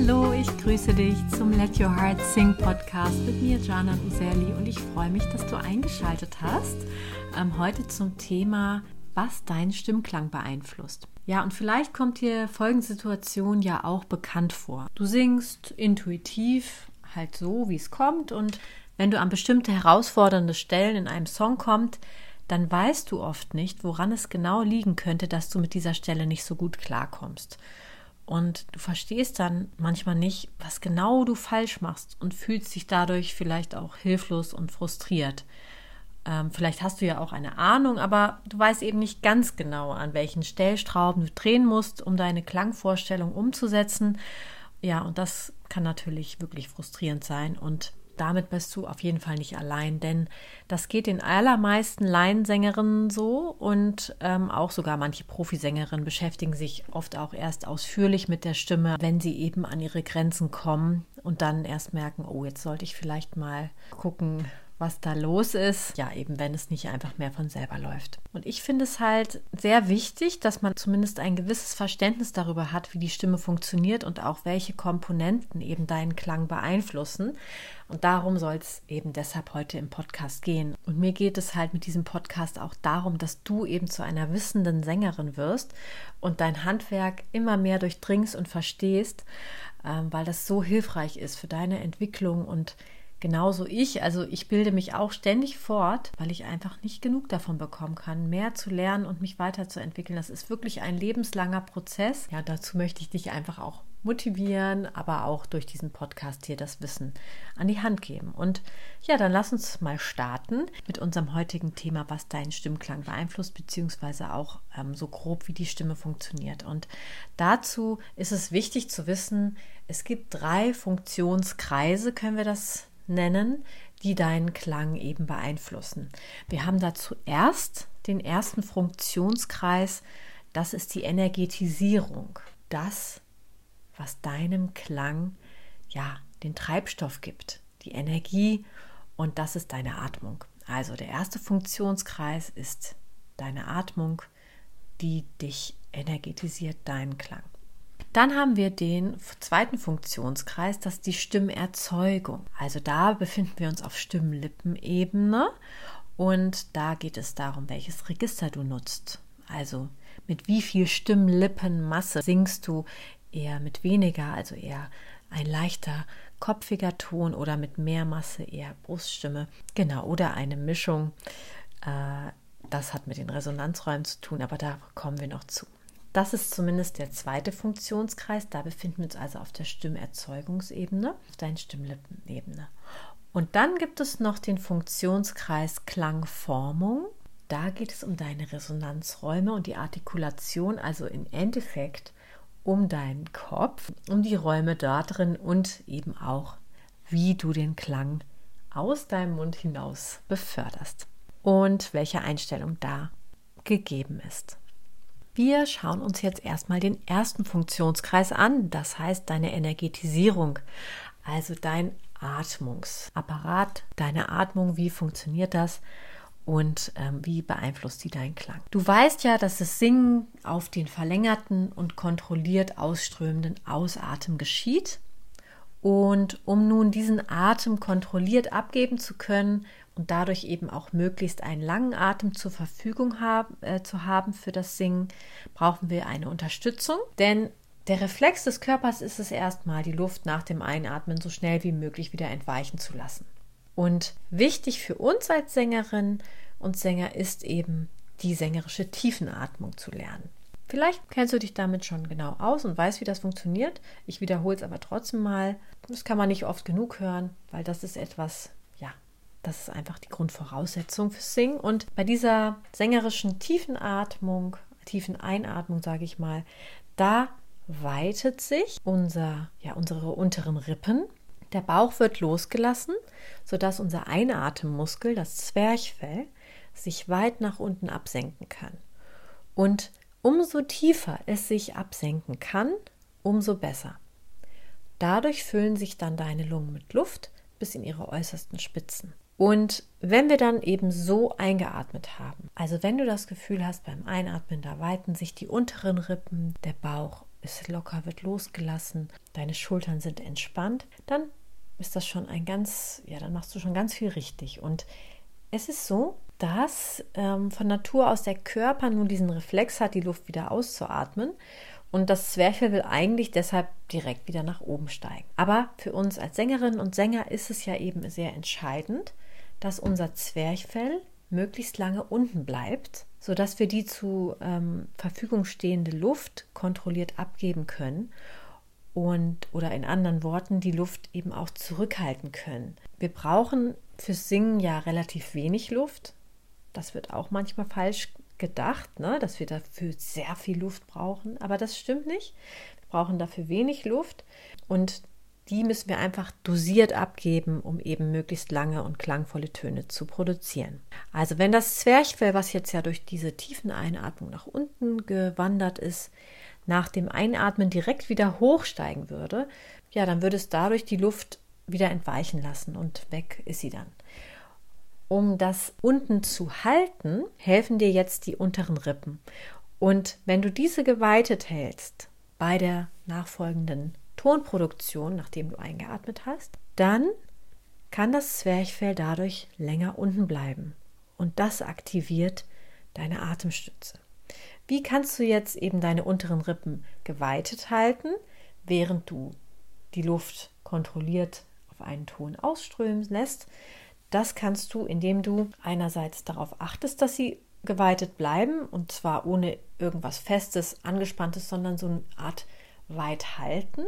Hallo, ich grüße dich zum Let Your Heart Sing Podcast mit mir, Jana Userli, und ich freue mich, dass du eingeschaltet hast. Ähm, heute zum Thema, was deinen Stimmklang beeinflusst. Ja, und vielleicht kommt dir folgende Situation ja auch bekannt vor. Du singst intuitiv, halt so, wie es kommt, und wenn du an bestimmte herausfordernde Stellen in einem Song kommst, dann weißt du oft nicht, woran es genau liegen könnte, dass du mit dieser Stelle nicht so gut klarkommst. Und du verstehst dann manchmal nicht, was genau du falsch machst und fühlst dich dadurch vielleicht auch hilflos und frustriert. Ähm, vielleicht hast du ja auch eine Ahnung, aber du weißt eben nicht ganz genau, an welchen Stellstrauben du drehen musst, um deine Klangvorstellung umzusetzen. Ja, und das kann natürlich wirklich frustrierend sein und damit bist du auf jeden Fall nicht allein, denn das geht den allermeisten Laiensängerinnen so und ähm, auch sogar manche Profisängerinnen beschäftigen sich oft auch erst ausführlich mit der Stimme, wenn sie eben an ihre Grenzen kommen und dann erst merken, oh, jetzt sollte ich vielleicht mal gucken, was da los ist. Ja, eben wenn es nicht einfach mehr von selber läuft. Und ich finde es halt sehr wichtig, dass man zumindest ein gewisses Verständnis darüber hat, wie die Stimme funktioniert und auch welche Komponenten eben deinen Klang beeinflussen. Und darum soll es eben deshalb heute im Podcast gehen. Und mir geht es halt mit diesem Podcast auch darum, dass du eben zu einer wissenden Sängerin wirst und dein Handwerk immer mehr durchdringst und verstehst, ähm, weil das so hilfreich ist für deine Entwicklung und Genauso ich, also ich bilde mich auch ständig fort, weil ich einfach nicht genug davon bekommen kann, mehr zu lernen und mich weiterzuentwickeln. Das ist wirklich ein lebenslanger Prozess. Ja, dazu möchte ich dich einfach auch motivieren, aber auch durch diesen Podcast hier das Wissen an die Hand geben. Und ja, dann lass uns mal starten mit unserem heutigen Thema, was deinen Stimmklang beeinflusst, beziehungsweise auch ähm, so grob, wie die Stimme funktioniert. Und dazu ist es wichtig zu wissen, es gibt drei Funktionskreise, können wir das nennen, die deinen Klang eben beeinflussen. Wir haben da zuerst den ersten Funktionskreis, das ist die Energetisierung. Das, was deinem Klang ja den Treibstoff gibt, die Energie und das ist deine Atmung. Also der erste Funktionskreis ist deine Atmung, die dich energetisiert, deinen Klang. Dann haben wir den zweiten Funktionskreis, das ist die Stimmerzeugung. Also da befinden wir uns auf Stimmlippenebene und da geht es darum, welches Register du nutzt. Also mit wie viel Stimmlippenmasse singst du eher mit weniger, also eher ein leichter kopfiger Ton oder mit mehr Masse eher Bruststimme. Genau, oder eine Mischung. Äh, das hat mit den Resonanzräumen zu tun, aber da kommen wir noch zu. Das ist zumindest der zweite Funktionskreis. Da befinden wir uns also auf der Stimmerzeugungsebene, auf deinen Stimmlippenebene. Und dann gibt es noch den Funktionskreis Klangformung. Da geht es um deine Resonanzräume und die Artikulation, also im Endeffekt um deinen Kopf, um die Räume da drin und eben auch, wie du den Klang aus deinem Mund hinaus beförderst und welche Einstellung da gegeben ist. Wir schauen uns jetzt erstmal den ersten Funktionskreis an, das heißt deine Energetisierung, also dein Atmungsapparat, deine Atmung, wie funktioniert das und ähm, wie beeinflusst sie deinen Klang. Du weißt ja, dass das Singen auf den verlängerten und kontrolliert ausströmenden Ausatmen geschieht. Und um nun diesen Atem kontrolliert abgeben zu können und dadurch eben auch möglichst einen langen Atem zur Verfügung haben, äh, zu haben für das Singen, brauchen wir eine Unterstützung. Denn der Reflex des Körpers ist es erstmal, die Luft nach dem Einatmen so schnell wie möglich wieder entweichen zu lassen. Und wichtig für uns als Sängerin und Sänger ist eben die sängerische Tiefenatmung zu lernen. Vielleicht kennst du dich damit schon genau aus und weißt, wie das funktioniert. Ich wiederhole es aber trotzdem mal. Das kann man nicht oft genug hören, weil das ist etwas, ja, das ist einfach die Grundvoraussetzung fürs Singen. Und bei dieser sängerischen Tiefenatmung, tiefen Einatmung, sage ich mal, da weitet sich unser, ja, unsere unteren Rippen. Der Bauch wird losgelassen, sodass unser Einatemmuskel, das Zwerchfell, sich weit nach unten absenken kann. Und Umso tiefer es sich absenken kann, umso besser. Dadurch füllen sich dann deine Lungen mit Luft bis in ihre äußersten Spitzen. Und wenn wir dann eben so eingeatmet haben, also wenn du das Gefühl hast beim Einatmen, da weiten sich die unteren Rippen, der Bauch ist locker, wird losgelassen, deine Schultern sind entspannt, dann ist das schon ein ganz, ja, dann machst du schon ganz viel richtig. Und es ist so, dass ähm, von Natur aus der Körper nun diesen Reflex hat, die Luft wieder auszuatmen. Und das Zwerchfell will eigentlich deshalb direkt wieder nach oben steigen. Aber für uns als Sängerinnen und Sänger ist es ja eben sehr entscheidend, dass unser Zwerchfell möglichst lange unten bleibt, sodass wir die zu ähm, Verfügung stehende Luft kontrolliert abgeben können und oder in anderen Worten die Luft eben auch zurückhalten können. Wir brauchen fürs Singen ja relativ wenig Luft. Das wird auch manchmal falsch gedacht, ne? dass wir dafür sehr viel Luft brauchen, aber das stimmt nicht. Wir brauchen dafür wenig Luft und die müssen wir einfach dosiert abgeben, um eben möglichst lange und klangvolle Töne zu produzieren. Also wenn das Zwerchfell, was jetzt ja durch diese tiefen Einatmung nach unten gewandert ist, nach dem Einatmen direkt wieder hochsteigen würde, ja, dann würde es dadurch die Luft wieder entweichen lassen und weg ist sie dann. Um das unten zu halten, helfen dir jetzt die unteren Rippen. Und wenn du diese geweitet hältst bei der nachfolgenden Tonproduktion, nachdem du eingeatmet hast, dann kann das Zwerchfell dadurch länger unten bleiben. Und das aktiviert deine Atemstütze. Wie kannst du jetzt eben deine unteren Rippen geweitet halten, während du die Luft kontrolliert auf einen Ton ausströmen lässt? Das kannst du, indem du einerseits darauf achtest, dass sie geweitet bleiben und zwar ohne irgendwas Festes, Angespanntes, sondern so eine Art weit halten.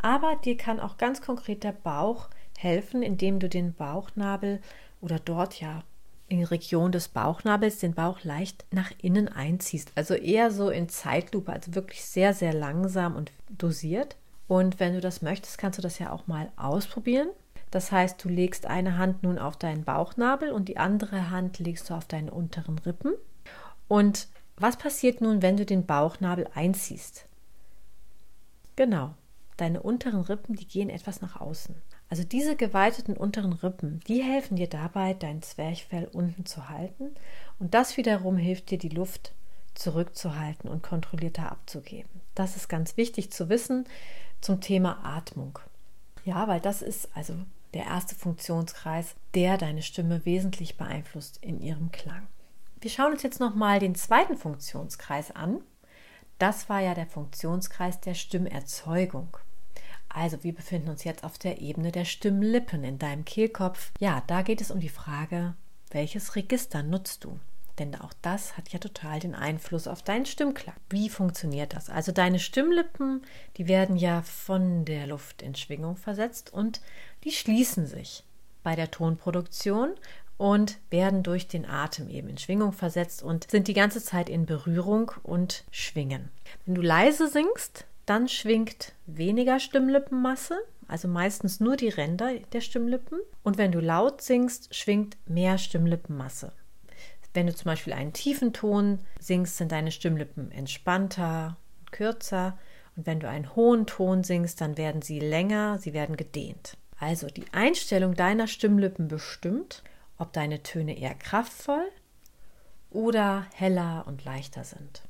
Aber dir kann auch ganz konkret der Bauch helfen, indem du den Bauchnabel oder dort ja in die Region des Bauchnabels den Bauch leicht nach innen einziehst. Also eher so in Zeitlupe, also wirklich sehr, sehr langsam und dosiert. Und wenn du das möchtest, kannst du das ja auch mal ausprobieren. Das heißt, du legst eine Hand nun auf deinen Bauchnabel und die andere Hand legst du auf deine unteren Rippen. Und was passiert nun, wenn du den Bauchnabel einziehst? Genau, deine unteren Rippen, die gehen etwas nach außen. Also diese geweiteten unteren Rippen, die helfen dir dabei, dein Zwerchfell unten zu halten und das wiederum hilft dir, die Luft zurückzuhalten und kontrollierter abzugeben. Das ist ganz wichtig zu wissen zum Thema Atmung. Ja, weil das ist also der erste Funktionskreis, der deine Stimme wesentlich beeinflusst in ihrem Klang. Wir schauen uns jetzt nochmal den zweiten Funktionskreis an. Das war ja der Funktionskreis der Stimmerzeugung. Also wir befinden uns jetzt auf der Ebene der Stimmlippen in deinem Kehlkopf. Ja, da geht es um die Frage, welches Register nutzt du? Denn auch das hat ja total den Einfluss auf deinen Stimmklang. Wie funktioniert das? Also deine Stimmlippen, die werden ja von der Luft in Schwingung versetzt und die schließen sich bei der Tonproduktion und werden durch den Atem eben in Schwingung versetzt und sind die ganze Zeit in Berührung und schwingen. Wenn du leise singst, dann schwingt weniger Stimmlippenmasse, also meistens nur die Ränder der Stimmlippen. Und wenn du laut singst, schwingt mehr Stimmlippenmasse. Wenn du zum Beispiel einen tiefen Ton singst, sind deine Stimmlippen entspannter und kürzer. Und wenn du einen hohen Ton singst, dann werden sie länger, sie werden gedehnt. Also die Einstellung deiner Stimmlippen bestimmt, ob deine Töne eher kraftvoll oder heller und leichter sind.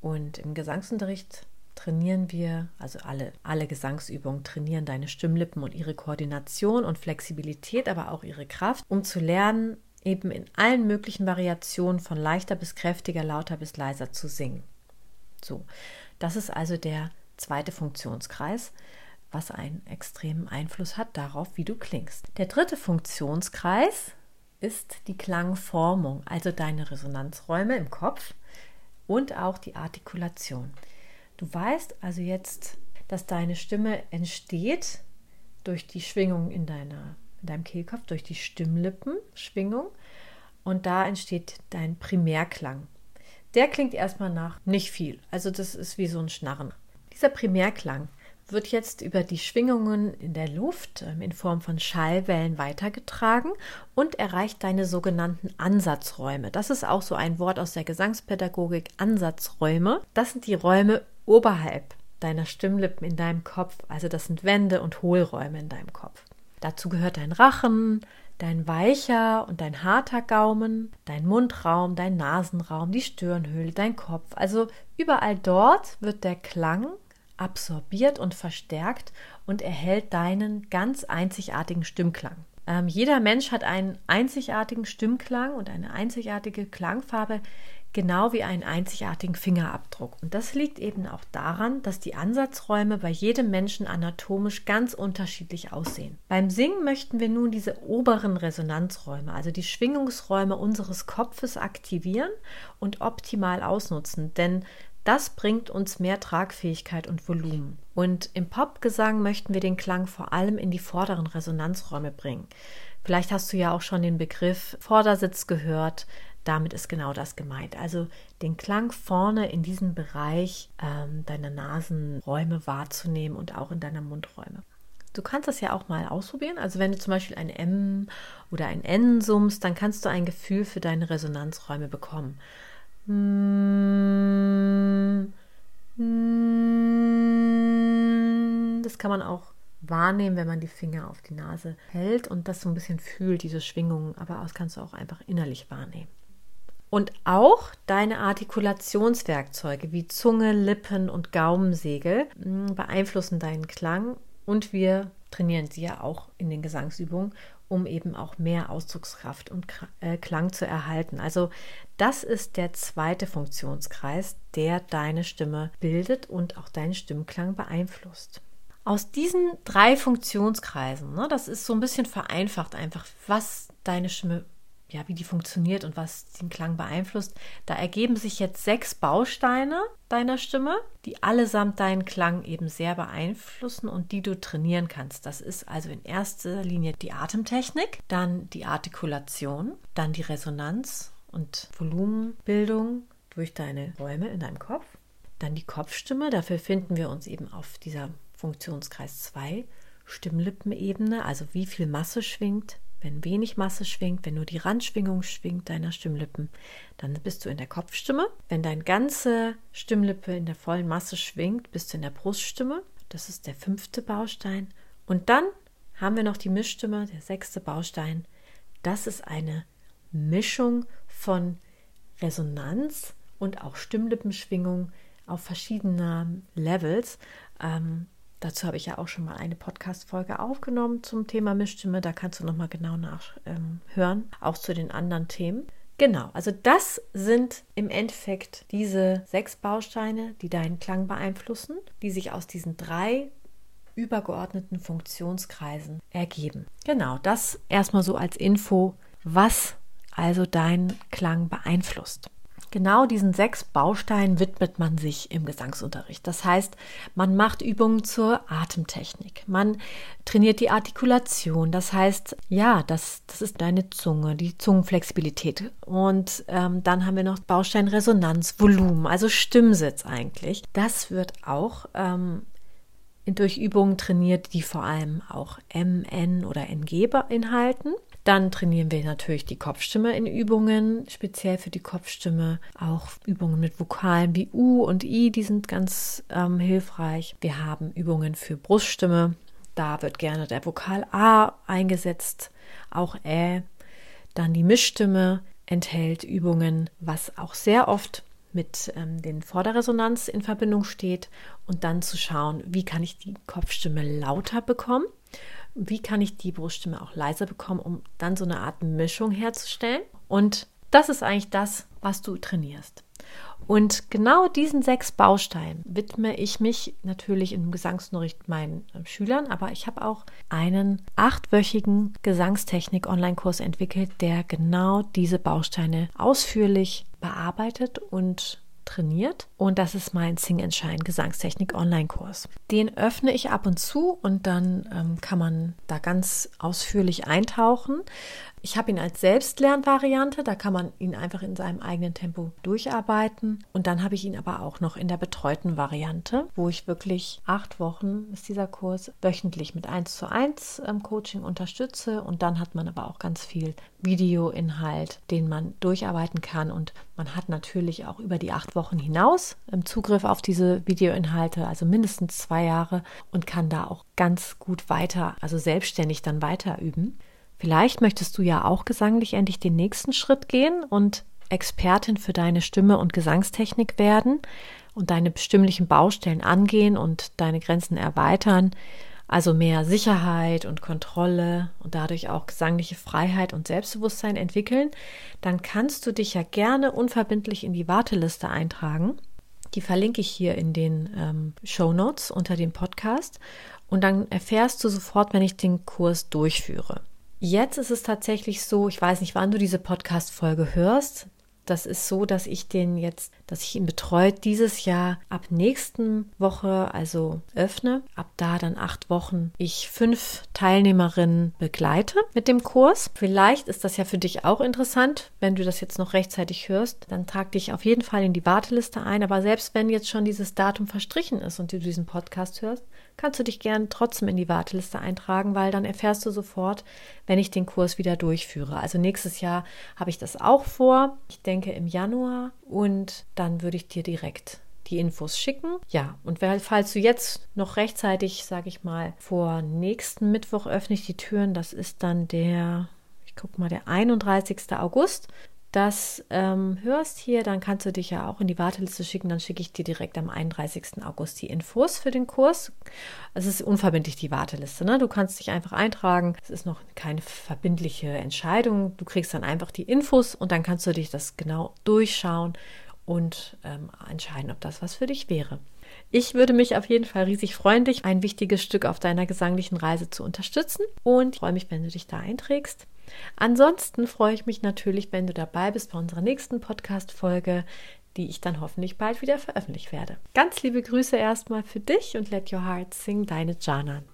Und im Gesangsunterricht trainieren wir, also alle, alle Gesangsübungen trainieren deine Stimmlippen und ihre Koordination und Flexibilität, aber auch ihre Kraft, um zu lernen, eben in allen möglichen Variationen von leichter bis kräftiger, lauter bis leiser zu singen. So, das ist also der zweite Funktionskreis, was einen extremen Einfluss hat darauf, wie du klingst. Der dritte Funktionskreis ist die Klangformung, also deine Resonanzräume im Kopf und auch die Artikulation. Du weißt also jetzt, dass deine Stimme entsteht durch die Schwingung in, deiner, in deinem Kehlkopf, durch die Stimmlippenschwingung und da entsteht dein Primärklang. Der klingt erstmal nach nicht viel, also das ist wie so ein Schnarren. Dieser Primärklang wird jetzt über die Schwingungen in der Luft ähm, in Form von Schallwellen weitergetragen und erreicht deine sogenannten Ansatzräume. Das ist auch so ein Wort aus der Gesangspädagogik, Ansatzräume. Das sind die Räume oberhalb deiner Stimmlippen in deinem Kopf. Also das sind Wände und Hohlräume in deinem Kopf. Dazu gehört dein Rachen, dein weicher und dein harter Gaumen, dein Mundraum, dein Nasenraum, die Stirnhöhle, dein Kopf. Also überall dort wird der Klang absorbiert und verstärkt und erhält deinen ganz einzigartigen Stimmklang. Ähm, jeder Mensch hat einen einzigartigen Stimmklang und eine einzigartige Klangfarbe, genau wie einen einzigartigen Fingerabdruck. Und das liegt eben auch daran, dass die Ansatzräume bei jedem Menschen anatomisch ganz unterschiedlich aussehen. Beim Singen möchten wir nun diese oberen Resonanzräume, also die Schwingungsräume unseres Kopfes aktivieren und optimal ausnutzen, denn das bringt uns mehr Tragfähigkeit und Volumen. Und im Popgesang möchten wir den Klang vor allem in die vorderen Resonanzräume bringen. Vielleicht hast du ja auch schon den Begriff Vordersitz gehört. Damit ist genau das gemeint. Also den Klang vorne in diesem Bereich ähm, deiner Nasenräume wahrzunehmen und auch in deiner Mundräume. Du kannst das ja auch mal ausprobieren. Also wenn du zum Beispiel ein M oder ein N summst, dann kannst du ein Gefühl für deine Resonanzräume bekommen. Das kann man auch wahrnehmen, wenn man die Finger auf die Nase hält und das so ein bisschen fühlt, diese Schwingungen, aber das kannst du auch einfach innerlich wahrnehmen. Und auch deine Artikulationswerkzeuge wie Zunge, Lippen und Gaumensegel hm, beeinflussen deinen Klang und wir trainieren sie ja auch in den Gesangsübungen, um eben auch mehr Ausdruckskraft und äh, Klang zu erhalten. Also das ist der zweite Funktionskreis, der deine Stimme bildet und auch deinen Stimmklang beeinflusst. Aus diesen drei Funktionskreisen, ne, das ist so ein bisschen vereinfacht einfach, was deine Stimme ja, wie die funktioniert und was den Klang beeinflusst. Da ergeben sich jetzt sechs Bausteine deiner Stimme, die allesamt deinen Klang eben sehr beeinflussen und die du trainieren kannst. Das ist also in erster Linie die Atemtechnik, dann die Artikulation, dann die Resonanz und Volumenbildung durch deine Räume in deinem Kopf, dann die Kopfstimme. Dafür finden wir uns eben auf dieser Funktionskreis 2 Stimmlippenebene, also wie viel Masse schwingt wenn wenig Masse schwingt, wenn nur die Randschwingung schwingt deiner Stimmlippen, dann bist du in der Kopfstimme. Wenn deine ganze Stimmlippe in der vollen Masse schwingt, bist du in der Bruststimme. Das ist der fünfte Baustein. Und dann haben wir noch die Mischstimme, der sechste Baustein. Das ist eine Mischung von Resonanz und auch Stimmlippenschwingung auf verschiedenen Levels. Ähm, Dazu habe ich ja auch schon mal eine Podcast-Folge aufgenommen zum Thema Mischstimme. Da kannst du nochmal genau nachhören, ähm, auch zu den anderen Themen. Genau, also das sind im Endeffekt diese sechs Bausteine, die deinen Klang beeinflussen, die sich aus diesen drei übergeordneten Funktionskreisen ergeben. Genau, das erstmal so als Info, was also deinen Klang beeinflusst. Genau diesen sechs Bausteinen widmet man sich im Gesangsunterricht. Das heißt, man macht Übungen zur Atemtechnik, man trainiert die Artikulation. Das heißt, ja, das, das ist deine Zunge, die Zungenflexibilität. Und ähm, dann haben wir noch Baustein Resonanz, Volumen, also Stimmsitz eigentlich. Das wird auch ähm, durch Übungen trainiert, die vor allem auch M, N oder NG beinhalten. Dann trainieren wir natürlich die Kopfstimme in Übungen, speziell für die Kopfstimme. Auch Übungen mit Vokalen wie U und I, die sind ganz ähm, hilfreich. Wir haben Übungen für Bruststimme. Da wird gerne der Vokal A eingesetzt, auch Ä. Dann die Mischstimme enthält Übungen, was auch sehr oft mit ähm, den Vorderresonanz in Verbindung steht und dann zu schauen, wie kann ich die Kopfstimme lauter bekommen wie kann ich die Bruststimme auch leiser bekommen, um dann so eine Art Mischung herzustellen. Und das ist eigentlich das, was du trainierst. Und genau diesen sechs Bausteinen widme ich mich natürlich im Gesangsunterricht meinen äh, Schülern, aber ich habe auch einen achtwöchigen Gesangstechnik-Online-Kurs entwickelt, der genau diese Bausteine ausführlich bearbeitet und trainiert und das ist mein Sing and Shine Gesangstechnik Online-Kurs. Den öffne ich ab und zu und dann ähm, kann man da ganz ausführlich eintauchen. Ich habe ihn als Selbstlernvariante, da kann man ihn einfach in seinem eigenen Tempo durcharbeiten. Und dann habe ich ihn aber auch noch in der betreuten Variante, wo ich wirklich acht Wochen ist dieser Kurs wöchentlich mit 1 zu 1 ähm, Coaching unterstütze. Und dann hat man aber auch ganz viel Videoinhalt, den man durcharbeiten kann. Und man hat natürlich auch über die acht Wochen hinaus ähm, Zugriff auf diese Videoinhalte, also mindestens zwei Jahre und kann da auch ganz gut weiter, also selbstständig dann weiter üben. Vielleicht möchtest du ja auch gesanglich endlich den nächsten Schritt gehen und Expertin für deine Stimme und Gesangstechnik werden und deine bestimmlichen Baustellen angehen und deine Grenzen erweitern, also mehr Sicherheit und Kontrolle und dadurch auch gesangliche Freiheit und Selbstbewusstsein entwickeln, dann kannst du dich ja gerne unverbindlich in die Warteliste eintragen. Die verlinke ich hier in den ähm, Show Notes unter dem Podcast und dann erfährst du sofort, wenn ich den Kurs durchführe. Jetzt ist es tatsächlich so, ich weiß nicht, wann du diese Podcast-Folge hörst. Das ist so, dass ich den jetzt, dass ich ihn betreut dieses Jahr ab nächsten Woche, also öffne. Ab da dann acht Wochen ich fünf Teilnehmerinnen begleite mit dem Kurs. Vielleicht ist das ja für dich auch interessant, wenn du das jetzt noch rechtzeitig hörst. Dann trag dich auf jeden Fall in die Warteliste ein. Aber selbst wenn jetzt schon dieses Datum verstrichen ist und du diesen Podcast hörst, kannst du dich gern trotzdem in die Warteliste eintragen, weil dann erfährst du sofort, wenn ich den Kurs wieder durchführe. Also nächstes Jahr habe ich das auch vor. Ich denke im Januar und dann würde ich dir direkt die Infos schicken. Ja, und falls du jetzt noch rechtzeitig, sage ich mal, vor nächsten Mittwoch öffne ich die Türen, das ist dann der, ich gucke mal, der 31. August das ähm, hörst hier, dann kannst du dich ja auch in die Warteliste schicken. Dann schicke ich dir direkt am 31. August die Infos für den Kurs. Es ist unverbindlich die Warteliste. Ne? Du kannst dich einfach eintragen. Es ist noch keine verbindliche Entscheidung. Du kriegst dann einfach die Infos und dann kannst du dich das genau durchschauen und ähm, entscheiden, ob das was für dich wäre. Ich würde mich auf jeden Fall riesig freuen, dich ein wichtiges Stück auf deiner gesanglichen Reise zu unterstützen und freue mich, wenn du dich da einträgst. Ansonsten freue ich mich natürlich, wenn du dabei bist bei unserer nächsten Podcast-Folge, die ich dann hoffentlich bald wieder veröffentlichen werde. Ganz liebe Grüße erstmal für dich und let your heart sing, deine Janan.